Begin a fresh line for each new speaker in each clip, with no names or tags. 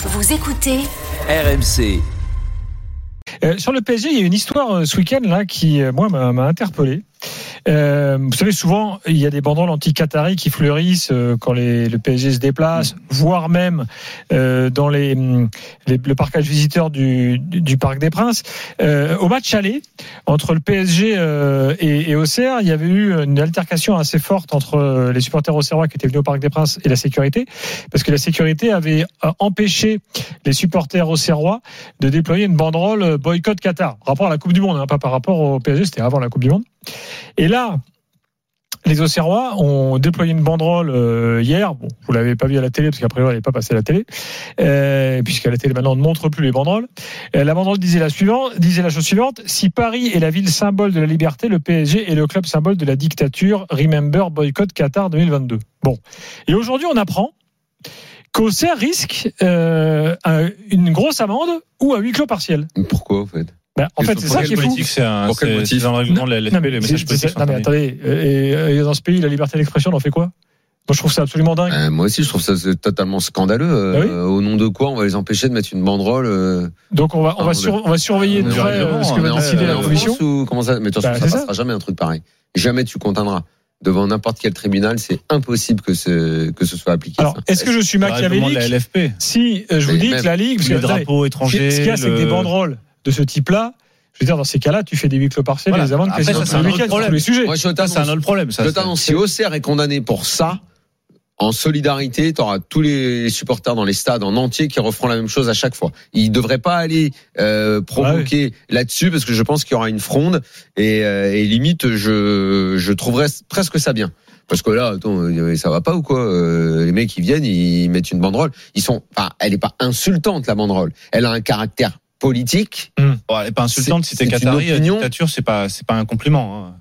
Vous écoutez
RMC.
Euh, sur le PSG, il y a une histoire euh, ce week-end là qui, euh, moi, m'a m'a interpellé. Euh, vous savez, souvent, il y a des banderoles anti-Qataris qui fleurissent euh, quand les, le PSG se déplace, voire même euh, dans les, hum, les- le parcage visiteur du, du, du Parc des Princes. Euh, au match aller, entre le PSG euh, et, et Auxerre, il y avait eu une altercation assez forte entre les supporters auxerrois qui étaient venus au Parc des Princes et la sécurité, parce que la sécurité avait empêché les supporters auxerrois de déployer une banderole boycott Qatar. Rapport à la Coupe du Monde, hein, pas par rapport au PSG, c'était avant la Coupe du Monde. Et là, les Auxerrois ont déployé une banderole euh, hier. Bon, vous l'avez pas vu à la télé parce qu'après elle n'est pas passée à la télé, euh, la télé maintenant on ne montre plus les banderoles. Euh, la banderole disait la suivante, disait la chose suivante si Paris est la ville symbole de la liberté, le PSG est le club symbole de la dictature. Remember boycott Qatar 2022. Bon, et aujourd'hui on apprend qu'Auxerre risque euh, un- une grosse amende ou un huis clos partiel.
Pourquoi, en fait?
Ben, en fait, c'est ça qui est fou.
c'est un,
Pour quel motif
c'est un règlement de la LFP,
Non, mais non, attendez, euh, et, et dans ce pays, la liberté d'expression, on en fait quoi? Moi, je trouve ça absolument dingue.
Euh, Moi aussi, je trouve ça totalement scandaleux. euh,
Ah oui
Au nom de quoi on va les empêcher de mettre une banderole euh,
Donc, on va, on va, sur- on va surveiller de près euh, ce que va
en-
décider
euh,
la commission.
Ou comment ça Mais de toute façon,
Bah,
ça
ça.
passera jamais un truc pareil. Jamais tu contiendras. Devant n'importe quel tribunal, c'est impossible que ce, que ce soit appliqué.
Alors, est-ce que je suis machiavélique
LFP,
si euh, je vous
Mais
dis que la Ligue, parce que,
les drapeaux
ce
étrangers.
qu'il y a, c'est que
le-
des banderoles de ce type-là, je veux dire, dans ces cas-là, tu fais des huis clos partiels
Voilà.
amendes
Après, ça, c'est un
les
autre problème.
les sujets.
Moi, je
Ça, c'est un autre problème. Ça,
je t'annonce, si Auxerre est condamné pour ça, en solidarité, tu auras tous les supporters dans les stades en entier qui referont la même chose à chaque fois. Ils ne devraient pas aller euh, provoquer là-dessus parce que je pense qu'il y aura une fronde et, euh, et limite, je, je trouverais presque ça bien. Parce que là, attends, euh, ça va pas ou quoi Les mecs, ils viennent, ils mettent une banderole. Ils sont, enfin, elle est pas insultante la banderole. Elle a un caractère politique.
Bon, elle est pas insultante si t'es Qatari,
opinion.
dictature, c'est pas, c'est pas un compliment. hein.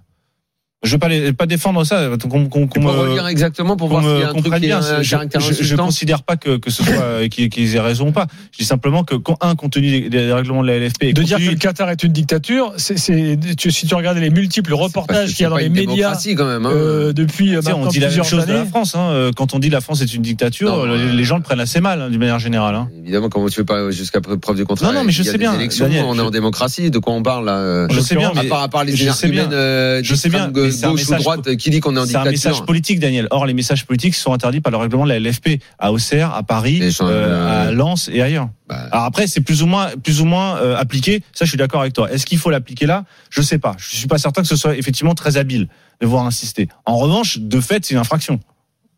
Je veux pas, les- pas défendre ça. Qu'on, qu'on, qu'on me-
exactement pour
qu'on
voir s'il y a un truc a un
Je,
caractère
je, je
insultant.
considère pas que, que ce soit qu'ils, qu'ils aient raison ou pas. Je dis simplement que, quand, un, compte tenu des, des règlements de la LFP, et
De dire que le Qatar est une dictature, c'est, c'est, tu- si tu regardes les multiples reportages qu'il y a dans les médias
démocratie, quand même. hein.
euh, depuis euh,
Tu sais, on dit la même chose de la
années.
France. Hein. Euh, Quand on dit la France est une dictature,
Non,
les,
euh,
les gens le prennent assez mal, hein, d'une manière générale. Hein.
Évidemment, comment tu fais pas jusqu'à preuve du contraire
Non, non, mais je sais bien, Daniel,
on est en démocratie. De quoi on parle là euh,
Je sais bien,
À part, les euh,
Je sais bien, c'est un
gauche ou
message-
droite qui dit qu'on est en
C'est un message
dictature.
politique, Daniel. Or, les messages politiques sont interdits par le règlement de la LFP à Auxerre, à Paris, euh, à Lens et ailleurs.
Bah,
Alors après, c'est plus ou moins, plus ou moins euh, appliqué. Ça, je suis d'accord avec toi. Est-ce qu'il faut l'appliquer là? Je sais pas. Je suis pas certain que ce soit effectivement très habile de voir insister. En revanche, de fait, c'est une infraction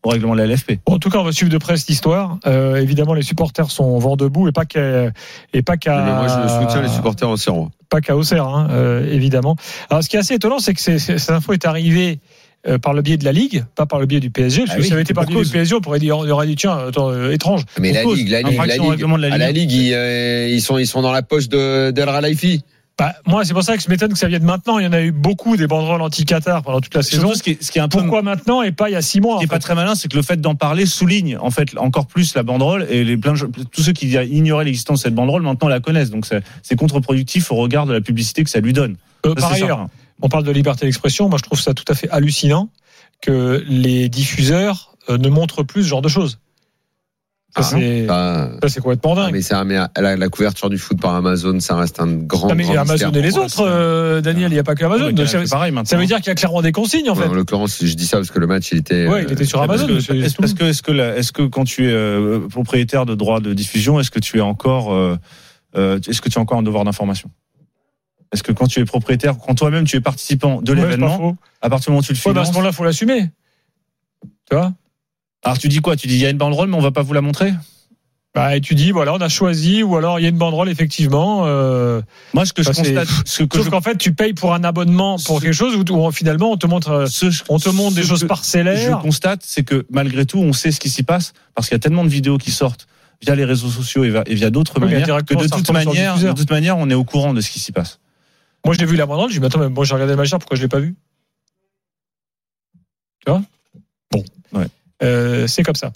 au règlement de la LFP.
En tout cas, on va suivre de près cette histoire. Euh, évidemment, les supporters sont vent debout et pas qu'à et pas qu'à
mais moi, je soutiens les supporters au Serrois.
pas qu'à Auxerre, hein, euh, évidemment. Alors, ce qui est assez étonnant, c'est que cette info est arrivée euh, par le biais de la Ligue, pas par le biais du PSG. Parce
Ah
que
oui,
si ça avait été par le biais du. PSG, on pourrait dire, on aurait dit tiens, attends, euh, étrange.
Mais la
cause.
Ligue, la Ligue, la Ligue,
de la
à la
Ligue.
Ligue, ils, euh, ils sont, ils sont dans la poche de d'El Ralaifi.
Bah, moi, c'est pour ça que je m'étonne que ça vienne maintenant. Il y en a eu beaucoup des banderoles anti-Qatar pendant toute la saison.
Surtout, ce qui est, ce qui est un peu
Pourquoi maintenant et pas il y a six mois
Ce qui est
fait
pas très malin, c'est que le fait d'en parler souligne en fait encore plus la banderole et les plein de tous ceux qui ignoraient l'existence de cette banderole maintenant la connaissent. Donc c'est contre-productif au regard de la publicité que ça lui donne.
Euh,
Ça,
Par ailleurs,
certain.
on parle de liberté d'expression. Moi, je trouve ça tout à fait hallucinant que les diffuseurs euh, ne montrent plus ce genre de choses. Ça,
Ah,
c'est c'est complètement dingue.
mais ça, mais la, la couverture du foot par Amazon, ça reste un grand.
Non, mais
grand
Amazon et les autres, euh, Daniel, il n'y a pas que Amazon.
Ouais,
Donc,
c'est
ça,
pareil maintenant.
ça veut dire qu'il y a clairement des consignes en
Ouais,
fait.
en l'occurrence, je dis ça parce que le match, il était.
Ouais, il était sur
euh,
Amazon.
Que,
c'est
est-ce que, est-ce que, la- est-ce que quand tu es euh, propriétaire de droits de diffusion, est-ce que tu es encore, euh, est-ce que tu as encore un devoir d'information? Est-ce que quand tu es propriétaire, quand toi-même tu es participant de
Ouais, c'est
l'événement,
faux.
à partir du moment où tu le
Ouais, bah, à ce moment-là, faut l'assumer. Tu vois?
Alors tu dis quoi? Tu dis il y a une banderole, mais on va pas vous la montrer?
Bah, et tu dis, voilà, on a choisi, ou alors il y a une banderole, effectivement. euh,
Moi, ce que je
Bah,
constate, ce que
sauf
je,
qu'en fait, tu payes pour un abonnement pour
Ce-
quelque chose où, où finalement on te montre, euh,
ce-
on te montre des
ce
choses
que-
parcellaires.
je constate, c'est que malgré tout, on sait ce qui s'y passe parce qu'il y a tellement de vidéos qui sortent via les réseaux sociaux et via, d'autres
Oui,
manières que de toute manière, de toute manière, on est au courant de ce qui s'y passe.
Moi, j'ai vu la banderole, j'ai dit, mais attends, mais moi j'ai regardé le match, pourquoi je l'ai pas vu? Tu vois? Bon.
Ouais.
Euh, c'est comme ça.